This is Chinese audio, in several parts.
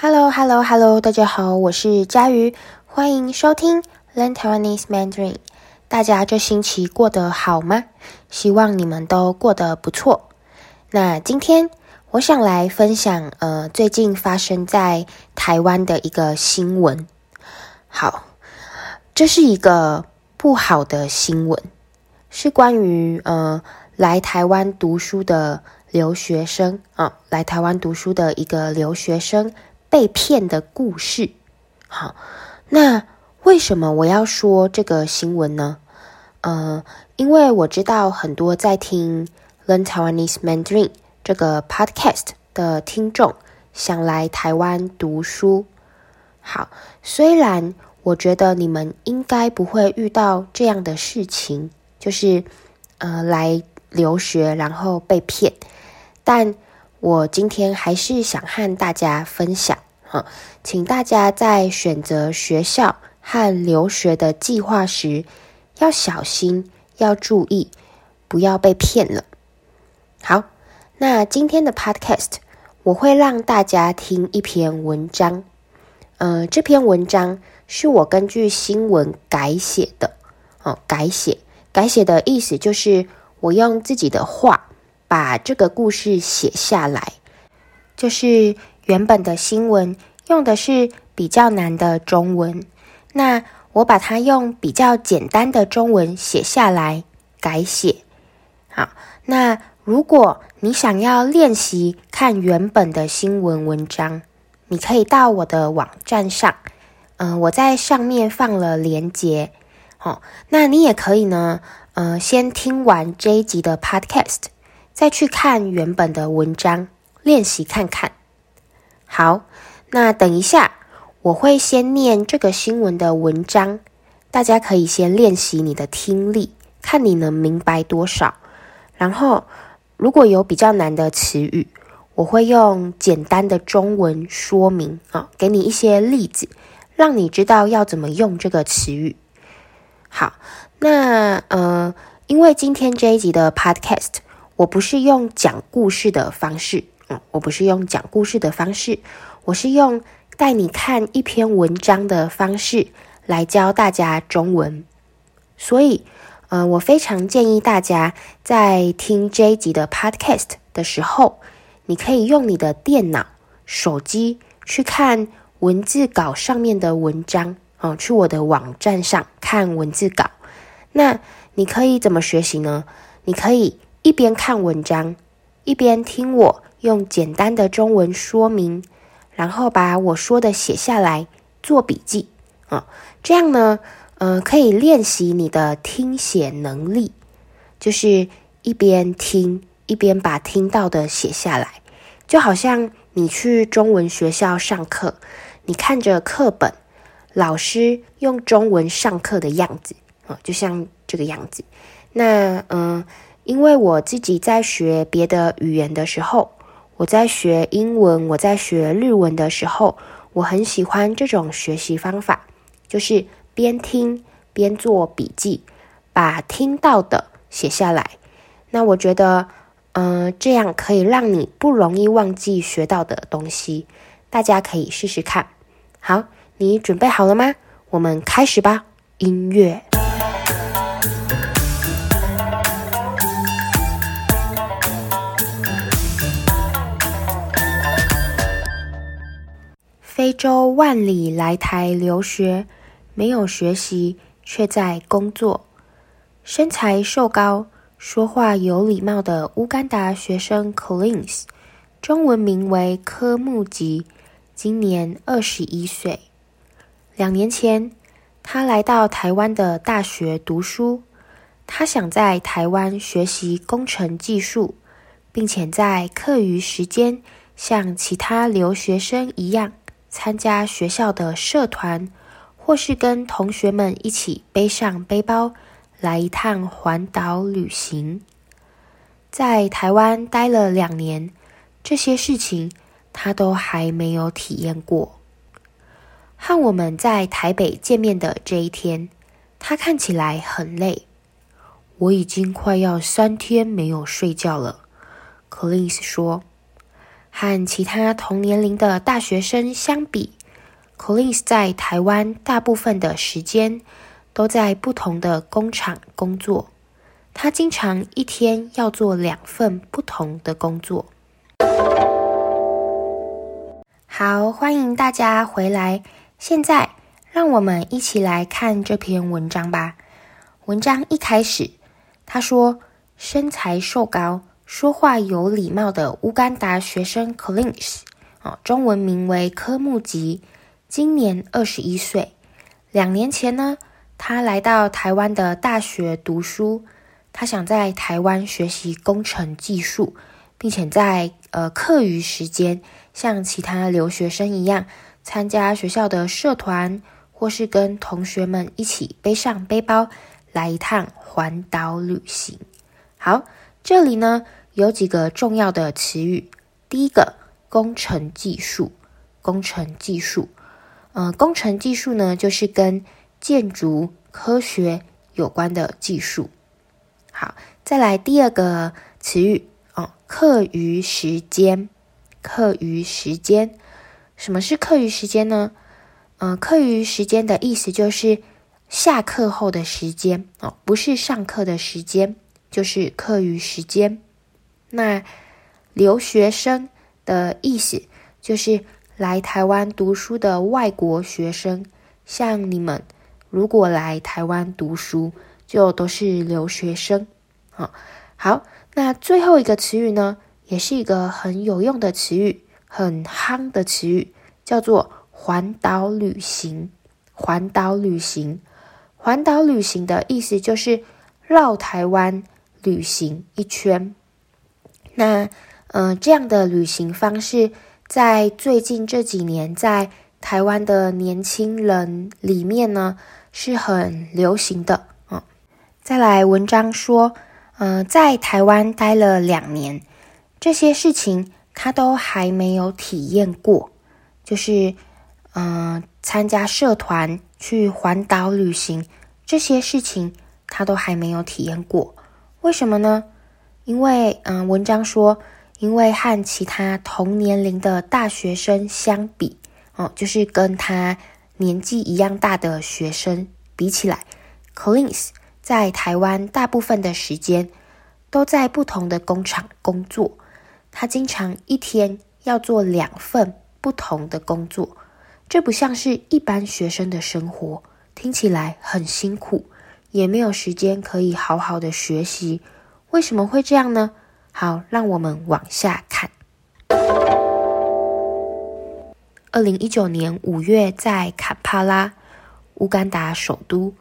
Hello，Hello，Hello，大家好，我是佳瑜，欢迎收听 Learn Taiwanese Mandarin。大家这星期过得好吗？希望你们都过得不错。那今天我想来分享，呃，最近发生在台湾的一个新闻。好，这是一个不好的新闻，是关于呃来台湾读书的留学生啊，来台湾读书的一个留学生。被骗的故事，好，那为什么我要说这个新闻呢？呃，因为我知道很多在听 Learn Taiwanese Mandarin 这个 podcast 的听众想来台湾读书。好，虽然我觉得你们应该不会遇到这样的事情，就是呃来留学然后被骗，但。我今天还是想和大家分享，哈，请大家在选择学校和留学的计划时，要小心，要注意，不要被骗了。好，那今天的 Podcast 我会让大家听一篇文章，呃，这篇文章是我根据新闻改写的，哦，改写，改写的意思就是我用自己的话。把这个故事写下来，就是原本的新闻用的是比较难的中文，那我把它用比较简单的中文写下来改写。好，那如果你想要练习看原本的新闻文章，你可以到我的网站上，嗯、我在上面放了连接。好，那你也可以呢，呃，先听完这一集的 Podcast。再去看原本的文章，练习看看。好，那等一下我会先念这个新闻的文章，大家可以先练习你的听力，看你能明白多少。然后，如果有比较难的词语，我会用简单的中文说明啊，给你一些例子，让你知道要怎么用这个词语。好，那呃，因为今天这一集的 Podcast。我不是用讲故事的方式，嗯，我不是用讲故事的方式，我是用带你看一篇文章的方式来教大家中文。所以，呃，我非常建议大家在听这一集的 Podcast 的时候，你可以用你的电脑、手机去看文字稿上面的文章，哦，去我的网站上看文字稿。那你可以怎么学习呢？你可以。一边看文章，一边听我用简单的中文说明，然后把我说的写下来做笔记啊，这样呢，呃，可以练习你的听写能力，就是一边听一边把听到的写下来，就好像你去中文学校上课，你看着课本，老师用中文上课的样子啊，就像这个样子，那嗯。因为我自己在学别的语言的时候，我在学英文，我在学日文的时候，我很喜欢这种学习方法，就是边听边做笔记，把听到的写下来。那我觉得，嗯、这样可以让你不容易忘记学到的东西。大家可以试试看。好，你准备好了吗？我们开始吧。音乐。非洲万里来台留学，没有学习，却在工作。身材瘦高、说话有礼貌的乌干达学生 Collins，中文名为柯木吉，今年二十一岁。两年前，他来到台湾的大学读书。他想在台湾学习工程技术，并且在课余时间像其他留学生一样。参加学校的社团，或是跟同学们一起背上背包来一趟环岛旅行。在台湾待了两年，这些事情他都还没有体验过。和我们在台北见面的这一天，他看起来很累。我已经快要三天没有睡觉了，Collins 说。和其他同年龄的大学生相比，Collins 在台湾大部分的时间都在不同的工厂工作。他经常一天要做两份不同的工作。好，欢迎大家回来。现在，让我们一起来看这篇文章吧。文章一开始，他说：“身材瘦高、说话有礼貌的乌干达学生 Collins，哦，中文名为科穆吉，今年二十一岁。两年前呢，他来到台湾的大学读书。他想在台湾学习工程技术，并且在呃课余时间，像其他留学生一样，参加学校的社团，或是跟同学们一起背上背包，来一趟环岛旅行。好，这里呢有几个重要的词语。第一个，工程技术，工程技术，呃，工程技术呢就是跟建筑科学有关的技术。好，再来第二个词语哦，课余时间，课余时间，什么是课余时间呢？呃，课余时间的意思就是下课后的时间哦，不是上课的时间，就是课余时间。那留学生的意思就是来台湾读书的外国学生，像你们如果来台湾读书。就都是留学生，好，好，那最后一个词语呢，也是一个很有用的词语，很夯的词语，叫做环岛旅行。环岛旅行，环岛旅行的意思就是绕台湾旅行一圈。那，嗯、呃，这样的旅行方式，在最近这几年，在台湾的年轻人里面呢，是很流行的。再来，文章说，嗯、呃，在台湾待了两年，这些事情他都还没有体验过，就是，嗯、呃，参加社团去环岛旅行这些事情他都还没有体验过。为什么呢？因为，嗯、文章说，因为和其他同年龄的大学生相比，哦，就是跟他年纪一样大的学生比起来，Collins。在台湾，大部分的时间都在不同的工厂工作。他经常一天要做两份不同的工作，这不像是一般学生的生活，听起来很辛苦，也没有时间可以好好的学习。为什么会这样呢？好，让我们往下看。二零一九年五月，在坎帕拉，乌干达首都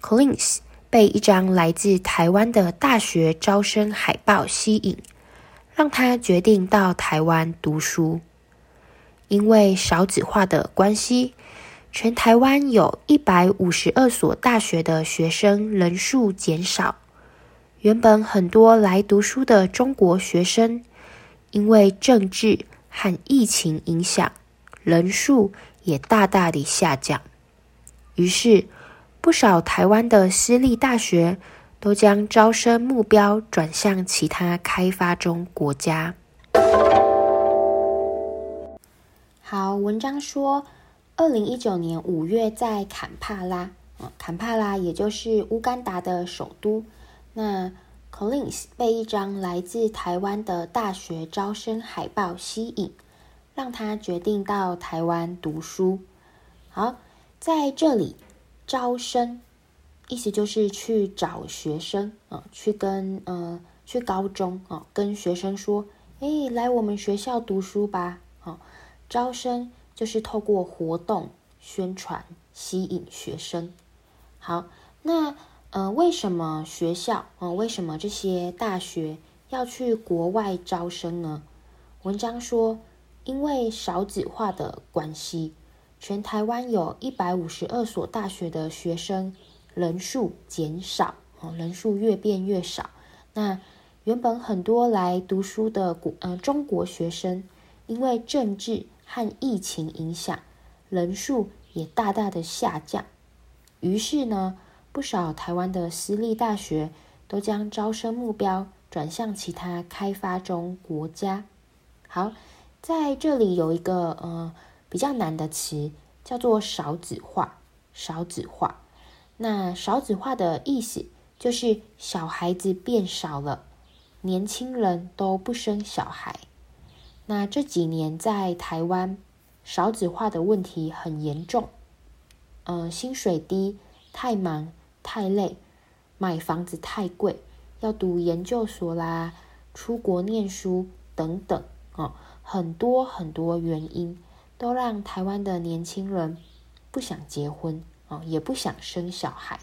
，Collins。被一张来自台湾的大学招生海报吸引，让他决定到台湾读书。因为少子化的关系，全台湾有一百五十二所大学的学生人数减少。原本很多来读书的中国学生，因为政治和疫情影响，人数也大大的下降。于是，不少台湾的私立大学都将招生目标转向其他开发中国家。好，文章说，二零一九年五月在坎帕拉，坎帕拉也就是乌干达的首都。那 Collins 被一张来自台湾的大学招生海报吸引，让他决定到台湾读书。好，在这里。招生，意思就是去找学生啊，去跟呃去高中啊，跟学生说，诶，来我们学校读书吧。好，招生就是透过活动宣传吸引学生。好，那呃为什么学校啊，为什么这些大学要去国外招生呢？文章说，因为少子化的关系。全台湾有一百五十二所大学的学生人数减少，哦，人数越变越少。那原本很多来读书的国呃中国学生，因为政治和疫情影响，人数也大大的下降。于是呢，不少台湾的私立大学都将招生目标转向其他开发中国家。好，在这里有一个呃比较难的词，叫做少子化。少子化，那少子化的意思就是小孩子变少了，年轻人都不生小孩。那这几年在台湾，少子化的问题很严重。呃，薪水低，太忙，太累，买房子太贵，要读研究所啦，出国念书等等，哦，很多很多原因都让台湾的年轻人不想结婚啊，也不想生小孩。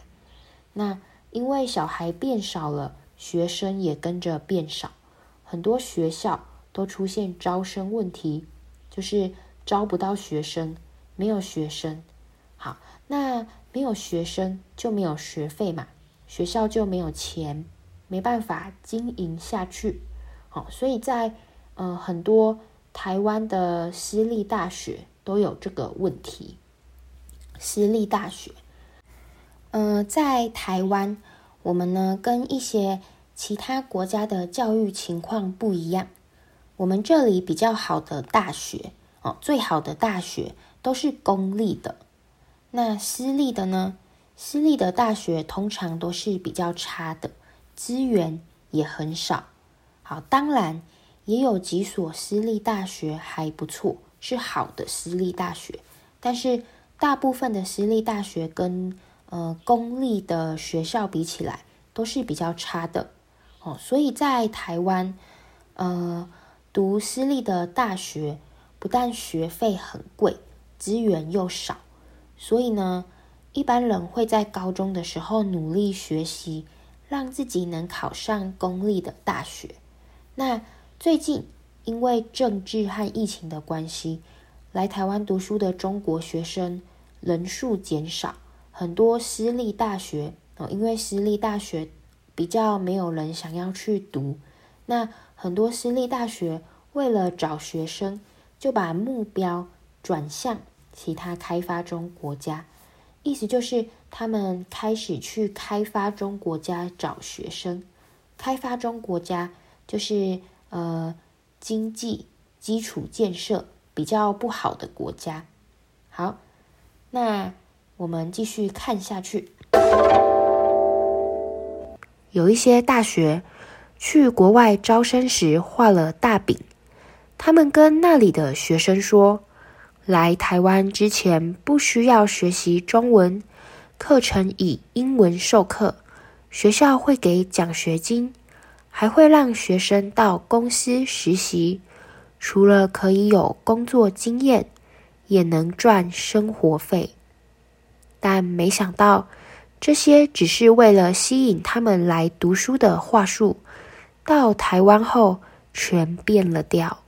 那因为小孩变少了，学生也跟着变少，很多学校都出现招生问题，就是招不到学生，没有学生。好，那没有学生就没有学费嘛，学校就没有钱，没办法经营下去。好，所以在呃很多台湾的私立大学都有这个问题。私立大学，呃，在台湾，我们呢跟一些其他国家的教育情况不一样。我们这里比较好的大学哦，最好的大学都是公立的。那私立的呢？私立的大学通常都是比较差的，资源也很少。好，当然也有几所私立大学还不错，是好的私立大学，但是。大部分的私立大学跟呃公立的学校比起来，都是比较差的哦。所以在台湾，呃，读私立的大学不但学费很贵，资源又少，所以呢，一般人会在高中的时候努力学习，让自己能考上公立的大学。那最近因为政治和疫情的关系，来台湾读书的中国学生人数减少，很多私立大学哦，因为私立大学比较没有人想要去读，那很多私立大学为了找学生，就把目标转向其他开发中国家，意思就是他们开始去开发中国家找学生，开发中国家就是呃经济基础建设比较不好的国家，好。那我们继续看下去。有一些大学去国外招生时画了大饼，他们跟那里的学生说，来台湾之前不需要学习中文，课程以英文授课，学校会给奖学金，还会让学生到公司实习，除了可以有工作经验。也能赚生活费，但没想到这些只是为了吸引他们来读书的话术，到台湾后全变了调。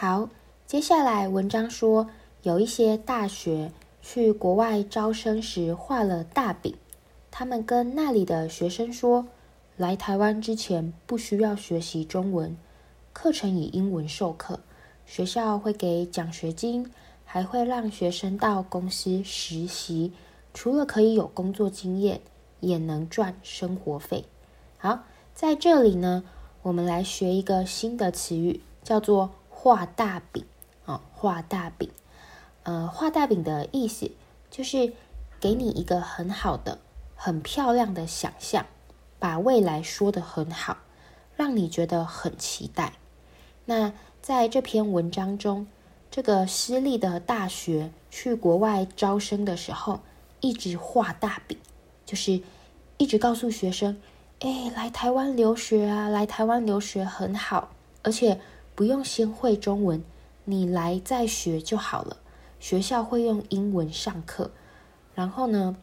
好，接下来文章说，有一些大学去国外招生时画了大饼，他们跟那里的学生说，来台湾之前不需要学习中文，课程以英文授课。学校会给奖学金，还会让学生到公司实习，除了可以有工作经验，也能赚生活费。好，在这里呢，我们来学一个新的词语，叫做“画大饼”。哦，画大饼，呃，画大饼的意思就是给你一个很好的、很漂亮的想象，把未来说得很好，让你觉得很期待。那在这篇文章中，这个私立的大学去国外招生的时候，一直画大饼，就是一直告诉学生：“哎，来台湾留学啊，来台湾留学很好，而且不用先会中文，你来再学就好了。学校会用英文上课，然后呢，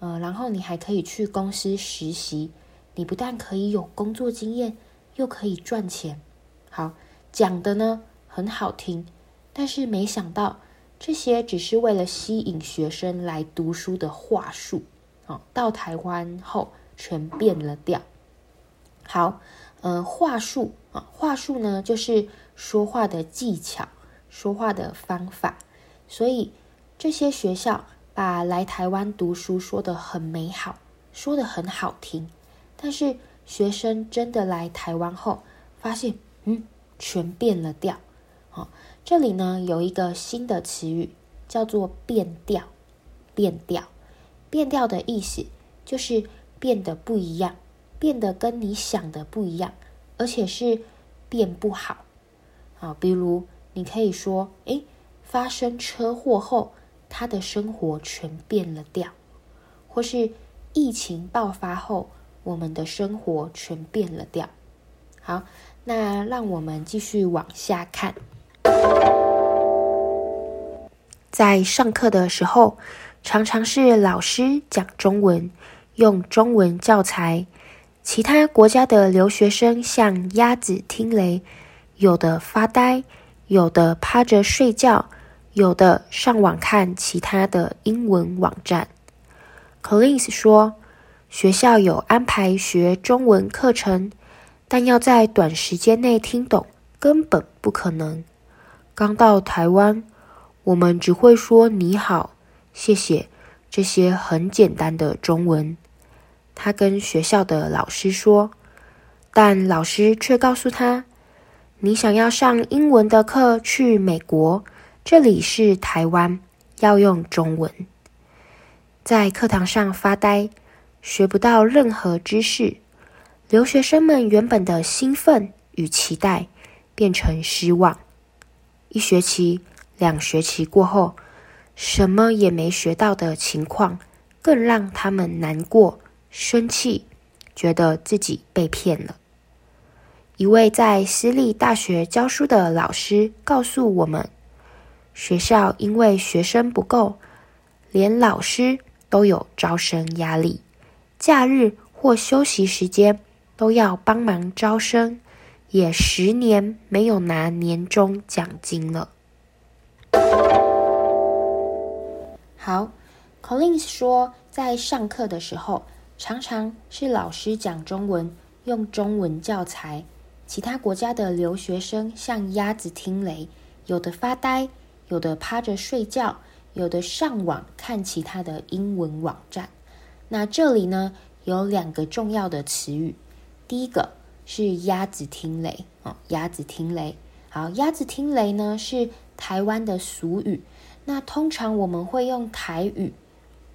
呃，然后你还可以去公司实习，你不但可以有工作经验，又可以赚钱。”好。讲的呢很好听，但是没想到这些只是为了吸引学生来读书的话术哦，到台湾后全变了调。好，呃，话术啊，话术呢就是说话的技巧，说话的方法。所以这些学校把来台湾读书说得很美好，说得很好听，但是学生真的来台湾后发现。嗯，全变了调。好，这里呢有一个新的词语，叫做变调。变调，变调的意思就是变得不一样，变得跟你想的不一样，而且是变不好。好，比如你可以说，诶，发生车祸后，他的生活全变了调，或是疫情爆发后，我们的生活全变了调。好，那让我们继续往下看。在上课的时候，常常是老师讲中文，用中文教材，其他国家的留学生像鸭子听雷，有的发呆，有的趴着睡觉，有的上网看其他的英文网站。Collins 说，学校有安排学中文课程，但要在短时间内听懂，根本不可能。刚到台湾。我们只会说你好、谢谢这些很简单的中文。他跟学校的老师说，但老师却告诉他：“你想要上英文的课去美国，这里是台湾，要用中文。”在课堂上发呆，学不到任何知识，留学生们原本的兴奋与期待变成失望。一学期。两学期过后，什么也没学到的情况，更让他们难过、生气，觉得自己被骗了。一位在私立大学教书的老师告诉我们，学校因为学生不够，连老师都有招生压力，假日或休息时间都要帮忙招生，也十年没有拿年终奖金了。好，Collins 说，在上课的时候，常常是老师讲中文，用中文教材，其他国家的留学生像鸭子听雷，有的发呆，有的趴着睡觉，有的上网看其他的英文网站。那这里呢，有两个重要的词语，第一个是鸭子听雷啊，鸭子听雷。好，鸭子听雷呢是台湾的俗语。那通常我们会用台语，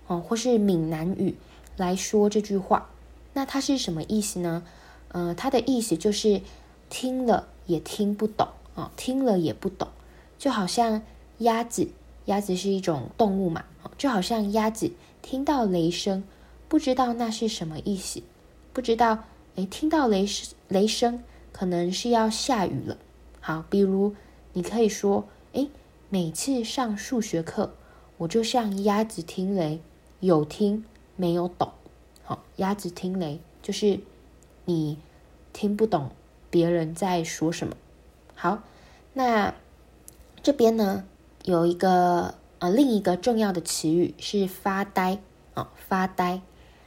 哦，或是闽南语来说这句话。那它是什么意思呢？呃，它的意思就是听了也听不懂啊，听了也不懂，就好像鸭子，鸭子是一种动物嘛，就好像鸭子听到雷声，不知道那是什么意思，不知道，诶，听到雷声，雷声可能是要下雨了。好，比如你可以说，诶。每次上数学课，我就像鸭子听雷，有听没有懂。好，鸭子听雷就是你听不懂别人在说什么。好，那这边呢有一个呃另一个重要的词语是发呆啊，发呆。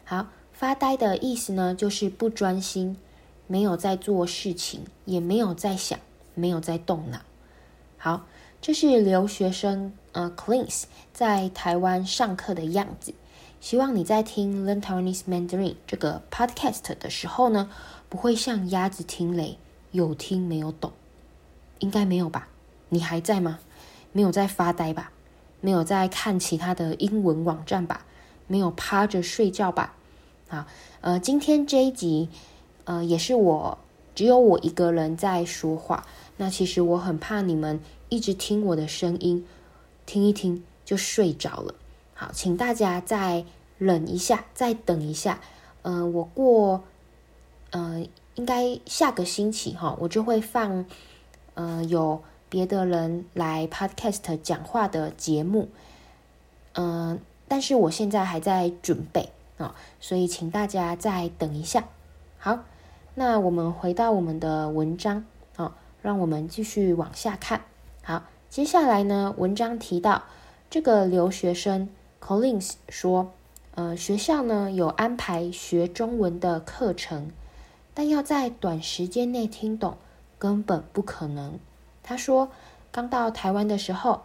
好，发呆的意思呢就是不专心，没有在做事情，也没有在想，没有在动脑。好。这是留学生呃 Collins 在台湾上课的样子。希望你在听 Learn Taiwanese Mandarin 这个 podcast 的时候呢，不会像鸭子听雷，有听没有懂。应该没有吧？你还在吗？没有在发呆吧？没有在看其他的英文网站吧？没有趴着睡觉吧？好，呃，今天这一集，呃，也是我只有我一个人在说话。那其实我很怕你们。一直听我的声音，听一听就睡着了。好，请大家再忍一下，再等一下。嗯、我过，嗯、呃，应该下个星期哈，我就会放，嗯、有别的人来 Podcast 讲话的节目。嗯、但是我现在还在准备啊，所以请大家再等一下。好，那我们回到我们的文章啊，让我们继续往下看。好，接下来呢，文章提到这个留学生 Collins 说，呃，学校呢有安排学中文的课程，但要在短时间内听懂根本不可能。他说，刚到台湾的时候，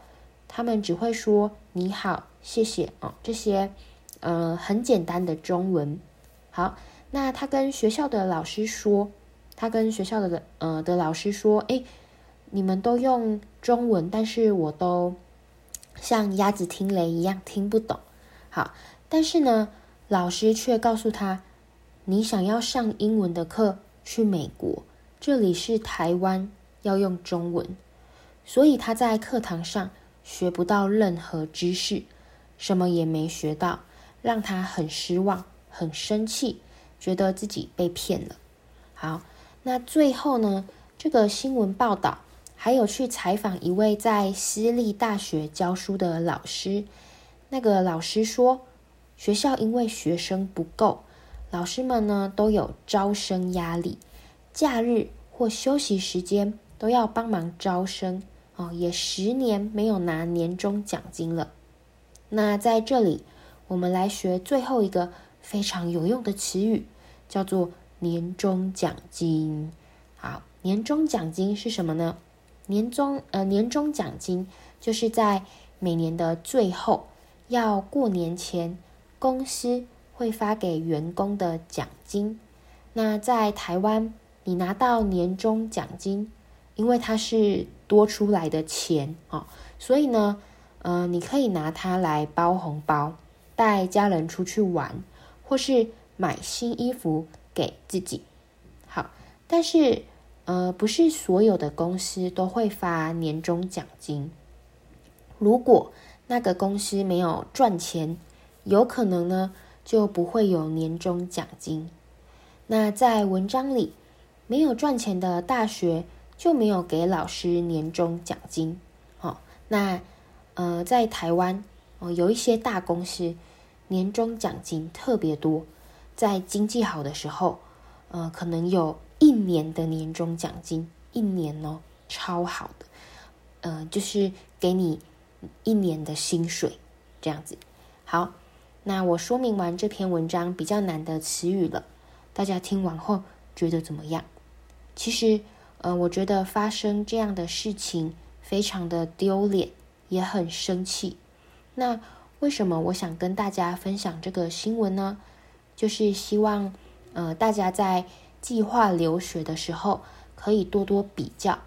他们只会说你好、谢谢哦，这些呃很简单的中文。好，那他跟学校的老师说，他跟学校的呃的老师说：“诶，你们都用中文，但是我都像鸭子听雷一样听不懂。”好，但是呢，老师却告诉他：“你想要上英文的课，去美国，这里是台湾，要用中文。”所以他在课堂上学不到任何知识，什么也没学到，让他很失望，很生气，觉得自己被骗了。好，那最后呢，这个新闻报道还有去采访一位在私立大学教书的老师，那个老师说，学校因为学生不够，老师们呢都有招生压力，假日或休息时间都要帮忙招生。哦，也十年没有拿年终奖金了。那在这里，我们来学最后一个非常有用的词语，叫做年终奖金。好，年终奖金是什么呢？年终呃，年终奖金就是在每年的最后，要过年前，公司会发给员工的奖金。那在台湾，你拿到年终奖金，因为它是多出来的钱啊、哦，所以呢，呃，你可以拿它来包红包，带家人出去玩，或是买新衣服给自己。好，但是呃，不是所有的公司都会发年终奖金。如果那个公司没有赚钱，有可能呢就不会有年终奖金。那在文章里，没有赚钱的大学。就没有给老师年终奖金，哦，那呃，在台湾哦，有一些大公司年终奖金特别多，在经济好的时候，呃，可能有一年的年终奖金，一年哦，超好的，呃，就是给你一年的薪水这样子。好，那我说明完这篇文章比较难的词语了，大家听完后觉得怎么样？其实。呃，我觉得发生这样的事情非常的丢脸，也很生气。那为什么我想跟大家分享这个新闻呢？就是希望呃大家在计划留学的时候可以多多比较，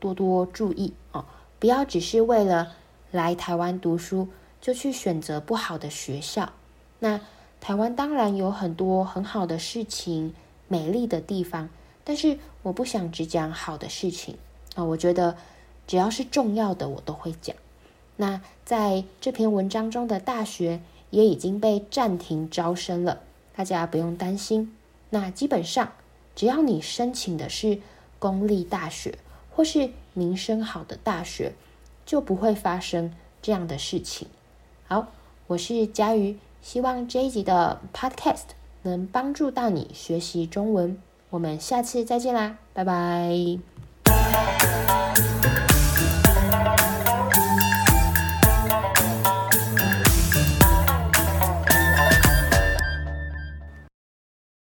多多注意哦，不要只是为了来台湾读书就去选择不好的学校。那台湾当然有很多很好的事情，美丽的地方。但是我不想只讲好的事情啊，我觉得只要是重要的我都会讲。那在这篇文章中的大学也已经被暂停招生了，大家不用担心。那基本上只要你申请的是公立大学或是名声好的大学，就不会发生这样的事情。好，我是佳瑜，希望这一集的 Podcast 能帮助到你学习中文。我们下次再见啦，拜拜。